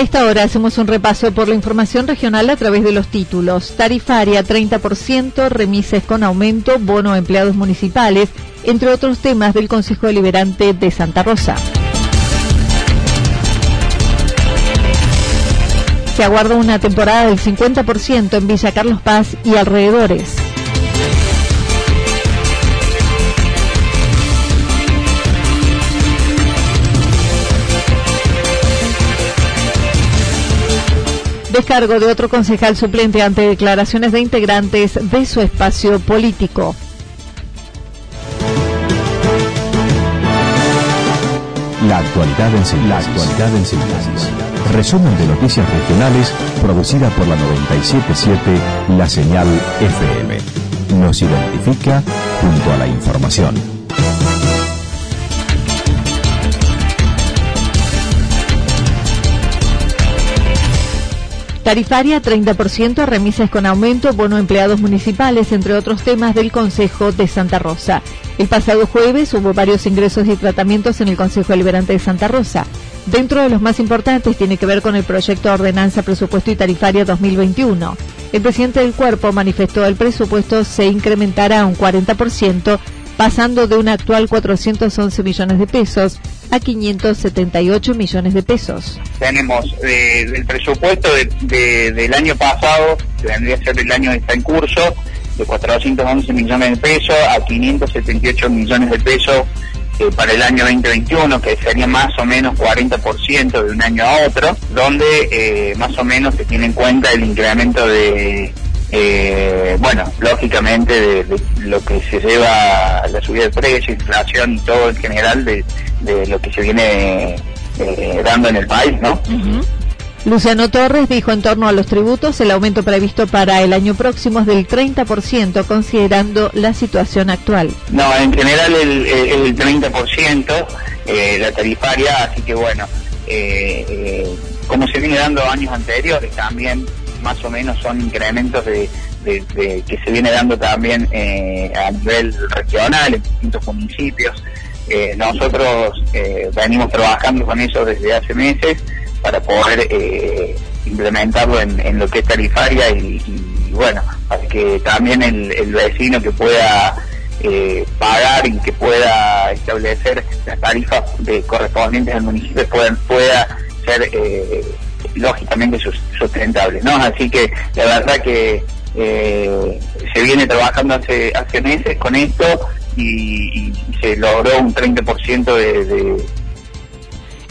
A esta hora hacemos un repaso por la información regional a través de los títulos. Tarifaria 30%, remises con aumento, bono a empleados municipales, entre otros temas del Consejo Deliberante de Santa Rosa. Se aguarda una temporada del 50% en Villa Carlos Paz y alrededores. Descargo de otro concejal suplente ante declaraciones de integrantes de su espacio político. La actualidad en síntesis. La actualidad en síntesis. Resumen de noticias regionales producida por la 977 La Señal FM. Nos identifica junto a la información. Tarifaria 30%, remises con aumento, bono a empleados municipales, entre otros temas del Consejo de Santa Rosa. El pasado jueves hubo varios ingresos y tratamientos en el Consejo Deliberante de Santa Rosa. Dentro de los más importantes tiene que ver con el proyecto de ordenanza presupuesto y tarifaria 2021. El presidente del cuerpo manifestó el presupuesto se incrementará un 40%, pasando de un actual 411 millones de pesos a 578 millones de pesos. Tenemos eh, el presupuesto del año pasado, que vendría a ser el año que está en curso, de 411 millones de pesos a 578 millones de pesos eh, para el año 2021, que sería más o menos 40% de un año a otro, donde eh, más o menos se tiene en cuenta el incremento de eh, bueno, lógicamente de, lo que se lleva la subida de precios, inflación y todo en general de, lo que se viene eh, dando en el país, ¿no? Luciano Torres dijo en torno a los tributos el aumento previsto para el año próximo es del 30% considerando la situación actual. No, en general el, el, 30% eh, la tarifaria, así que bueno, eh, como se viene dando años anteriores también más o menos son incrementos de, que se viene dando también eh, a nivel regional en distintos municipios. Eh, nosotros eh, venimos trabajando con eso desde hace meses para poder implementarlo en, lo que es tarifaria y, bueno, para que también el, vecino que pueda pagar y que pueda establecer las tarifas de correspondientes al municipio puedan, pueda ser lógicamente sustentable, ¿no? Así que la verdad que eh, se viene trabajando hace, hace meses con esto y, se logró un 30% de, de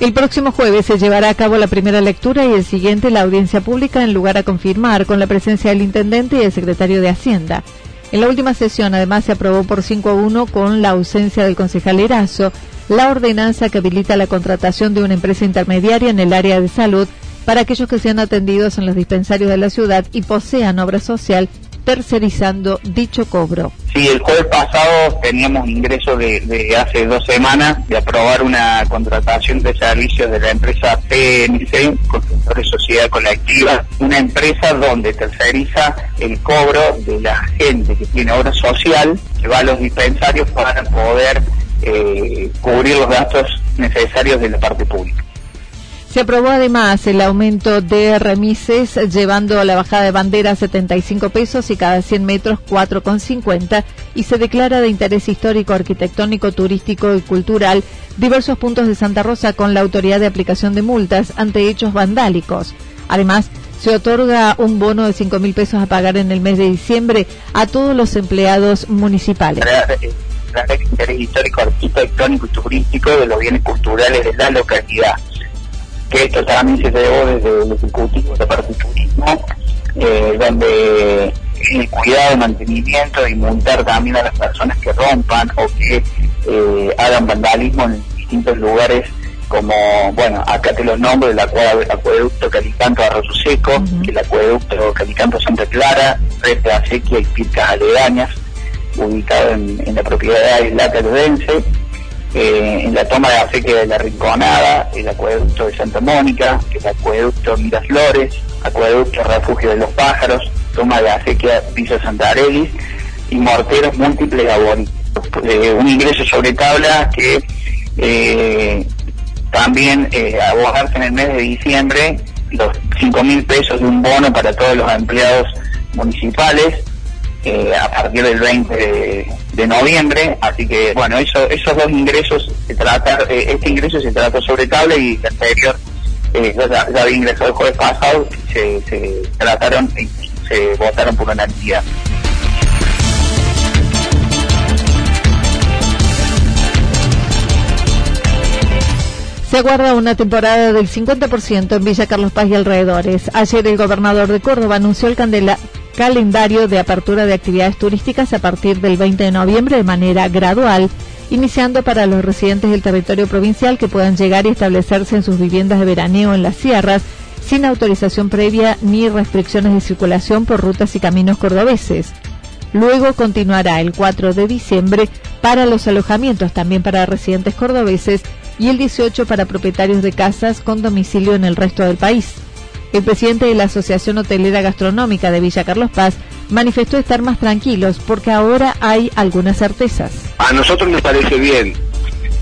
el próximo jueves se llevará a cabo la primera lectura y el siguiente la audiencia pública en lugar a confirmar con la presencia del intendente y el secretario de Hacienda. En la última sesión, además, se aprobó por 5 a 1 con la ausencia del concejal Erazo la ordenanza que habilita la contratación de una empresa intermediaria en el área de salud para aquellos que sean atendidos en los dispensarios de la ciudad y posean obra social tercerizando dicho cobro. Sí, el jueves pasado teníamos ingreso de, hace dos semanas de aprobar una contratación de servicios de la empresa PNC, Constructores Sociedad Colectiva, una empresa donde terceriza el cobro de la gente que tiene obra social, que va a los dispensarios para poder eh, cubrir los gastos necesarios de la parte pública. Se aprobó además el aumento de remises, llevando la bajada de bandera a 75 pesos y cada 100 metros 4,50 y se declara de interés histórico, arquitectónico, turístico y cultural diversos puntos de Santa Rosa con la autoridad de aplicación de multas ante hechos vandálicos. Además, se otorga un bono de 5 mil pesos a pagar en el mes de diciembre a todos los empleados municipales. Interés histórico, arquitectónico y turístico de los bienes culturales de la localidad que esto también se llevó desde el Ejecutivo de parte turismo, eh, donde el cuidado, mantenimiento y multar también a las personas que rompan o que eh, hagan vandalismo en distintos lugares como, bueno, acá te los nombro, el, acueducto Calicanto Arroyo Seco, el acueducto Calicanto Santa Clara, de Acequia y Pircas Aledañas, ubicado en, la propiedad de La Caludense, eh, en la toma de acequia de la Rinconada, el acueducto de Santa Mónica, el acueducto Miraflores, acueducto Refugio de los Pájaros, toma de acequia Villa Santa Arelis y morteros múltiples abonitos. Eh, un ingreso sobre tabla que eh, también eh, en el mes de diciembre los 5 mil pesos de un bono para todos los empleados municipales eh, a partir del 20 de, noviembre, así que bueno, eso, esos dos ingresos, se trata, eh, este ingreso se trata sobre tabla y el anterior eh, ya, había ingresado el jueves pasado, se, se trataron y se votaron por unanimidad. Se aguarda una temporada del 50% en Villa Carlos Paz y alrededores. Ayer el gobernador de Córdoba anunció el candela calendario de apertura de actividades turísticas a partir del 20 de noviembre de manera gradual, iniciando para los residentes del territorio provincial que puedan llegar y establecerse en sus viviendas de veraneo en las sierras sin autorización previa ni restricciones de circulación por rutas y caminos cordobeses. Luego continuará el 4 de diciembre para los alojamientos, también para residentes cordobeses, y el 18 para propietarios de casas con domicilio en el resto del país. El presidente de la Asociación Hotelera Gastronómica de Villa Carlos Paz manifestó estar más tranquilos porque ahora hay algunas certezas. A nosotros nos parece bien,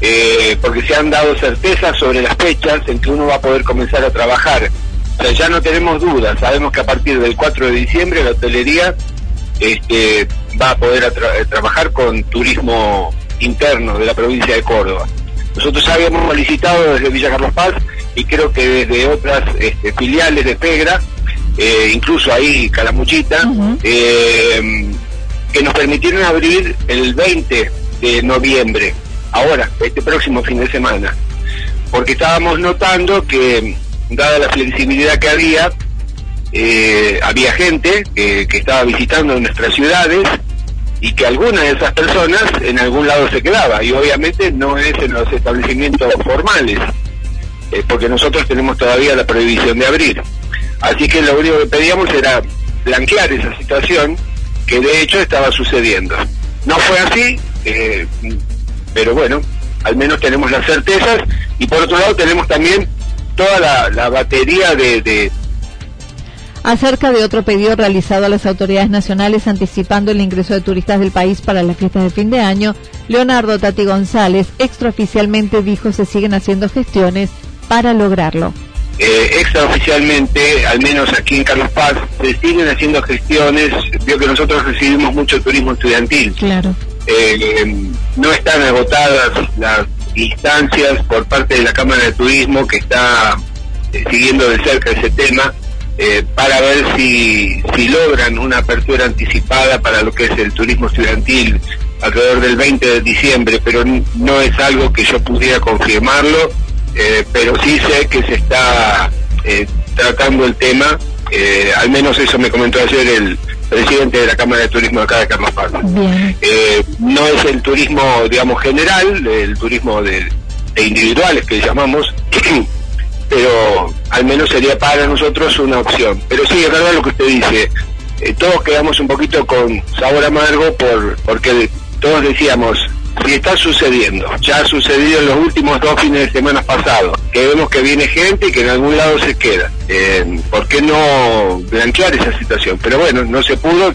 eh, porque se han dado certezas sobre las fechas en que uno va a poder comenzar a trabajar. O sea, ya no tenemos dudas, sabemos que a partir del 4 de diciembre la hotelería este, va a poder trabajar con turismo interno de la provincia de Córdoba. Nosotros ya habíamos licitado desde Villa Carlos Paz y creo que desde otras este, filiales de Pegra, eh, incluso ahí Calamuchita, eh, que nos permitieron abrir el 20 de noviembre, ahora, este próximo fin de semana, porque estábamos notando que, dada la flexibilidad que había, eh, había gente que, que estaba visitando nuestras ciudades y que alguna de esas personas en algún lado se quedaba. Y obviamente no es en los establecimientos formales eh, porque nosotros tenemos todavía la prohibición de abrir. Así que lo único que pedíamos era blanquear esa situación que de hecho estaba sucediendo. No fue así eh, pero bueno al menos tenemos las certezas y por otro lado tenemos también toda la, batería de acerca de otro pedido realizado a las autoridades nacionales anticipando el ingreso de turistas del país para las fiestas de fin de año, Leonardo Tati González extraoficialmente dijo se siguen haciendo gestiones para lograrlo. Eh, extraoficialmente, al menos aquí en Carlos Paz, se siguen haciendo gestiones. Vio que nosotros recibimos mucho turismo estudiantil. Claro. Eh, no están agotadas las instancias por parte de la Cámara de Turismo que está eh, siguiendo de cerca ese tema eh, para ver si, si logran una apertura anticipada para lo que es el turismo estudiantil alrededor del 20 de diciembre, pero no es algo que yo pudiera confirmarlo, eh, pero sí sé que se está tratando el tema, al menos eso me comentó ayer el presidente de la Cámara de Turismo de acá de Carlos Paz. no es el turismo, digamos, general, el turismo de, de individuales que llamamos, pero al menos sería para nosotros una opción. Pero sí, es verdad lo que usted dice, eh, todos quedamos un poquito con sabor amargo por porque todos decíamos, si está sucediendo, ya ha sucedido en los últimos dos fines de semana pasados, que vemos que viene gente y que en algún lado se queda. Eh, ¿Por qué no blanquear esa situación? Pero bueno, no se pudo,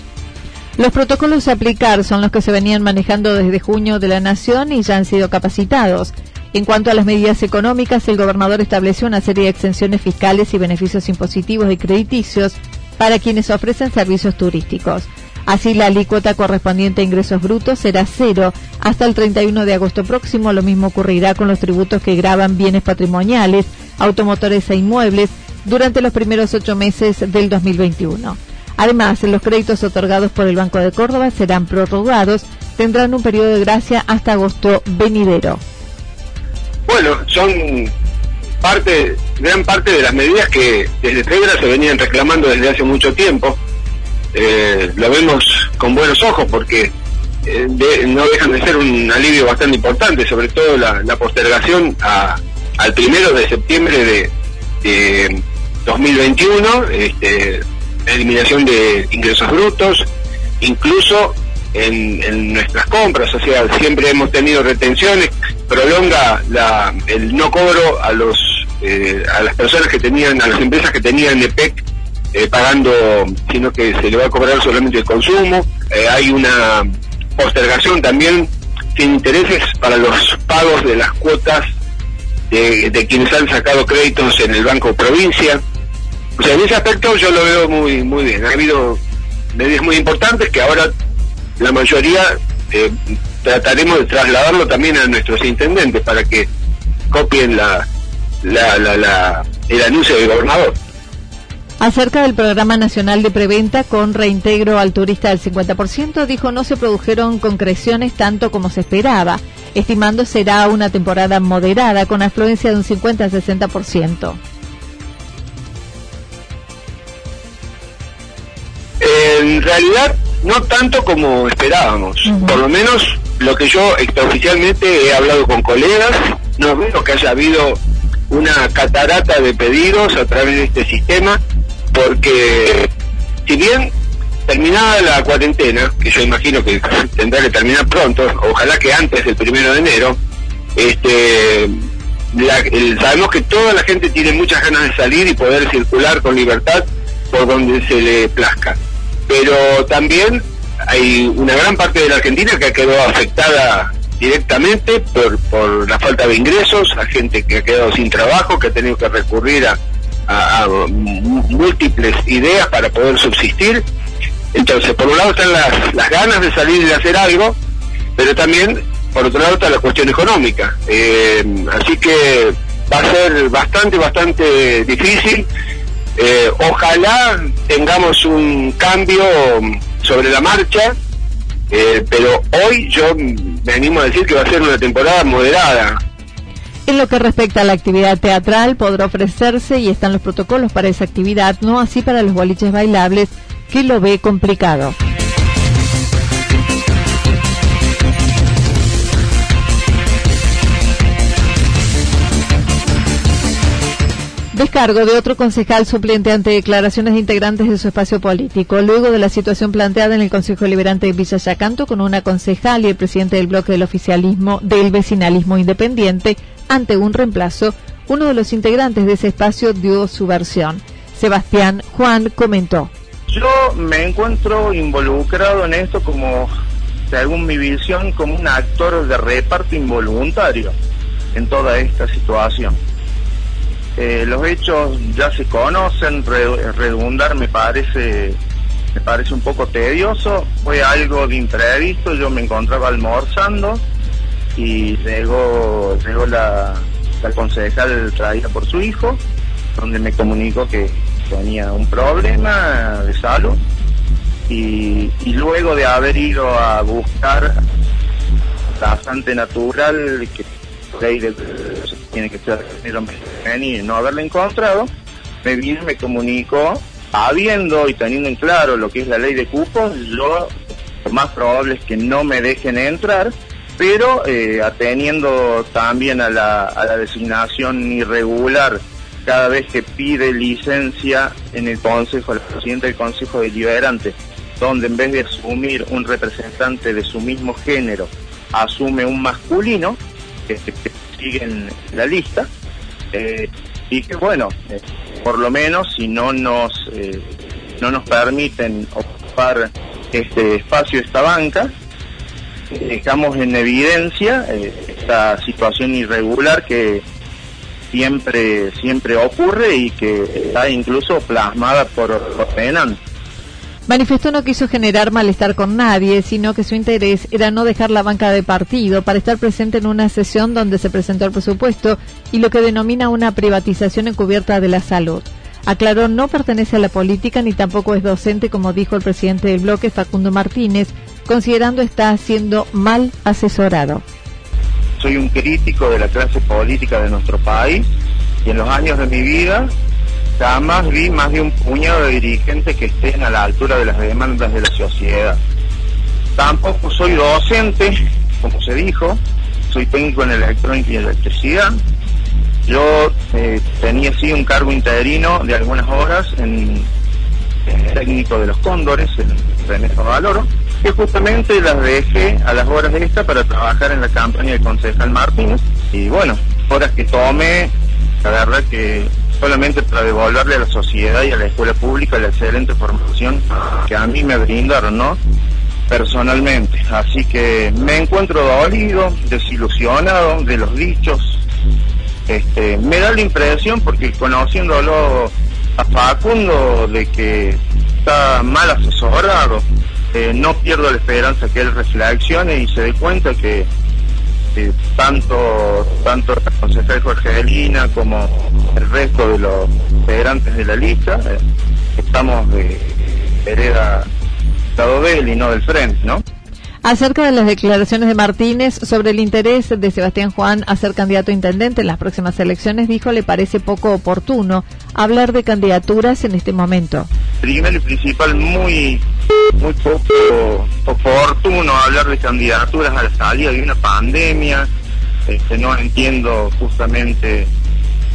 los protocolos a aplicar son los que se venían manejando desde junio de la Nación y ya han sido capacitados. En cuanto a las medidas económicas, el gobernador estableció una serie de exenciones fiscales y beneficios impositivos y crediticios para quienes ofrecen servicios turísticos. Así, la alícuota correspondiente a ingresos brutos será cero hasta el 31 de agosto próximo. Lo mismo ocurrirá con los tributos que graban bienes patrimoniales, automotores e inmuebles durante los primeros ocho meses del 2021. Además, los créditos otorgados por el Banco de Córdoba serán prorrogados, tendrán un periodo de gracia hasta agosto venidero. Bueno, son parte, gran parte de las medidas que desde Tegra se venían reclamando desde hace mucho tiempo. Eh, lo vemos con buenos ojos porque eh, no dejan de ser un alivio bastante importante, sobre todo la, postergación al primero de septiembre de, 2021, este, eliminación de ingresos brutos, incluso en, nuestras compras, o sea, siempre hemos tenido retenciones, prolonga la, el no cobro a los eh, a las personas que tenían, a las empresas que tenían EPEC eh, pagando, sino que se le va a cobrar solamente el consumo, eh, hay una postergación también sin intereses para los pagos de las cuotas de, quienes han sacado créditos en el Banco Provincia. O sea, en ese aspecto yo lo veo muy muy bien. Ha habido medidas muy importantes que ahora la mayoría eh, trataremos de trasladarlo también a nuestros intendentes para que copien la, la, el anuncio del gobernador. Acerca del Programa Nacional de Preventa con reintegro al turista del 50%, dijo no se produjeron concreciones tanto como se esperaba, estimando será una temporada moderada con afluencia de un 50-60%. En realidad no tanto como esperábamos. Por lo menos lo que yo extraoficialmente he hablado con colegas, no veo que haya habido una catarata de pedidos a través de este sistema, porque si bien terminada la cuarentena, que yo imagino que tendrá que terminar pronto, ojalá que antes del primero de enero, este sabemos que toda la gente tiene muchas ganas de salir y poder circular con libertad por donde se le plazca. Pero también hay una gran parte de la Argentina que ha quedado afectada directamente por, por la falta de ingresos, a gente que ha quedado sin trabajo, que ha tenido que recurrir a, múltiples ideas para poder subsistir. Entonces, por un lado están las, las ganas de salir y de hacer algo, pero también, por otro lado, está la cuestión económica. Eh, así que va a ser bastante, bastante difícil eh, ojalá tengamos un cambio sobre la marcha, eh, pero hoy yo me animo a decir que va a ser una temporada moderada. En lo que respecta a la actividad teatral, podrá ofrecerse y están los protocolos para esa actividad, no así para los boliches bailables, que lo ve complicado. Descargo de otro concejal suplente ante declaraciones de integrantes de su espacio político. Luego de la situación planteada en el Consejo Liberante de Villa Yacanto con una concejal y el presidente del bloque del oficialismo del vecinalismo independiente ante un reemplazo, uno de los integrantes de ese espacio dio su versión. Sebastián Juan comentó. Yo me encuentro involucrado en esto como, según mi visión, como un actor de reparto involuntario en toda esta situación eh, los hechos ya se conocen, redundar me parece me parece un poco tedioso, fue algo de imprevisto, yo me encontraba almorzando y llegó, llegó la, la concejal traída por su hijo donde me comunicó que tenía un problema de salud y, luego de haber ido a buscar bastante natural que ley de, tiene que ser y no haberla encontrado me vino me comunicó habiendo y teniendo en claro lo que es la ley de cupos yo lo más probable es que no me dejen entrar pero eh, ateniendo también a la, designación irregular cada vez que pide licencia en el Consejo, el presidente del Consejo Deliberante, donde en vez de asumir un representante de su mismo género, asume un masculino, que, sigue en la lista, eh, y que bueno, eh, por lo menos si no nos, eh, no nos permiten ocupar este espacio, esta banca, dejamos en evidencia esta situación irregular que siempre siempre ocurre y que está incluso plasmada por, por Manifestó no quiso generar malestar con nadie, sino que su interés era no dejar la banca de partido para estar presente en una sesión donde se presentó el presupuesto y lo que denomina una privatización encubierta de la salud. Aclaró no pertenece a la política ni tampoco es docente, como dijo el presidente del bloque, Facundo Martínez, considerando está siendo mal asesorado soy un crítico de la clase política de nuestro país y en los años de mi vida jamás vi más de un puñado de dirigentes que estén a la altura de las demandas de la sociedad. Tampoco soy docente, como se dijo, soy técnico en electrónica y electricidad. Yo eh, tenía sí un cargo interino de algunas horas en, técnico de los cóndores, en René Valoro que justamente las dejé a las horas de esta para trabajar en la campaña del concejal Martínez. Y bueno, horas que tome, la verdad que solamente para devolverle a la sociedad y a la escuela pública la excelente formación que a mí me brindaron, ¿no? Personalmente. Así que me encuentro dolido, desilusionado de los dichos. Este, me da la impresión, porque conociéndolo a Facundo, de que está mal asesorado, eh, no pierdo la esperanza que él reflexione y se dé cuenta que tanto tanto la concejal Jorge como el resto de los integrantes de la lista eh, estamos de de él y no del frente, ¿no? Acerca de las declaraciones de Martínez sobre el interés de Sebastián Juan a ser candidato a intendente en las próximas elecciones, dijo le parece poco oportuno hablar de candidaturas en este momento. Primero y principal, muy, muy poco oportuno hablar de candidaturas a la salida de una pandemia. Este, no entiendo justamente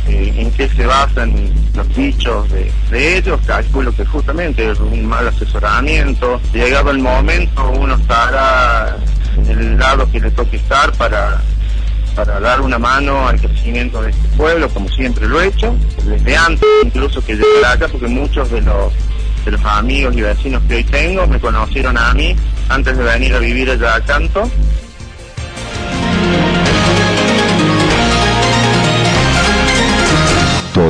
eh, en qué se basan los dichos de, de, ellos, calculo que justamente es un mal asesoramiento. Llegado el momento, uno estará en el lado que le toque estar para, para dar una mano al crecimiento de este pueblo, como siempre lo he hecho, desde antes incluso que llegar acá, porque muchos de los, de los amigos y vecinos que hoy tengo me conocieron a mí antes de venir a vivir allá a Canto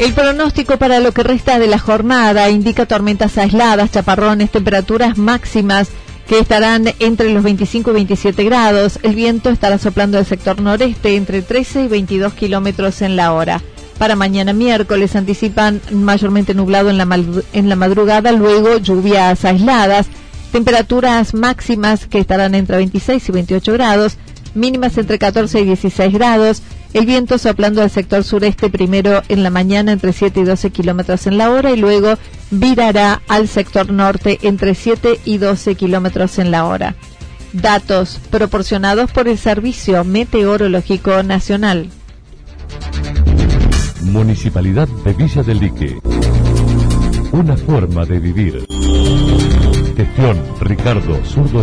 El pronóstico para lo que resta de la jornada indica tormentas aisladas, chaparrones, temperaturas máximas que estarán entre los 25 y 27 grados. El viento estará soplando del sector noreste entre 13 y 22 kilómetros en la hora. Para mañana miércoles anticipan mayormente nublado en la, en la madrugada, luego lluvias aisladas, temperaturas máximas que estarán entre 26 y 28 grados, mínimas entre 14 y 16 grados el viento soplando al sector sureste primero en la mañana entre 7 y 12 kilómetros en la hora y luego virará al sector norte entre 7 y 12 kilómetros en la hora. Datos proporcionados por el Servicio Meteorológico Nacional. Municipalidad de Villa del Lique. Una forma de vivir. Gestión Ricardo Zurdo.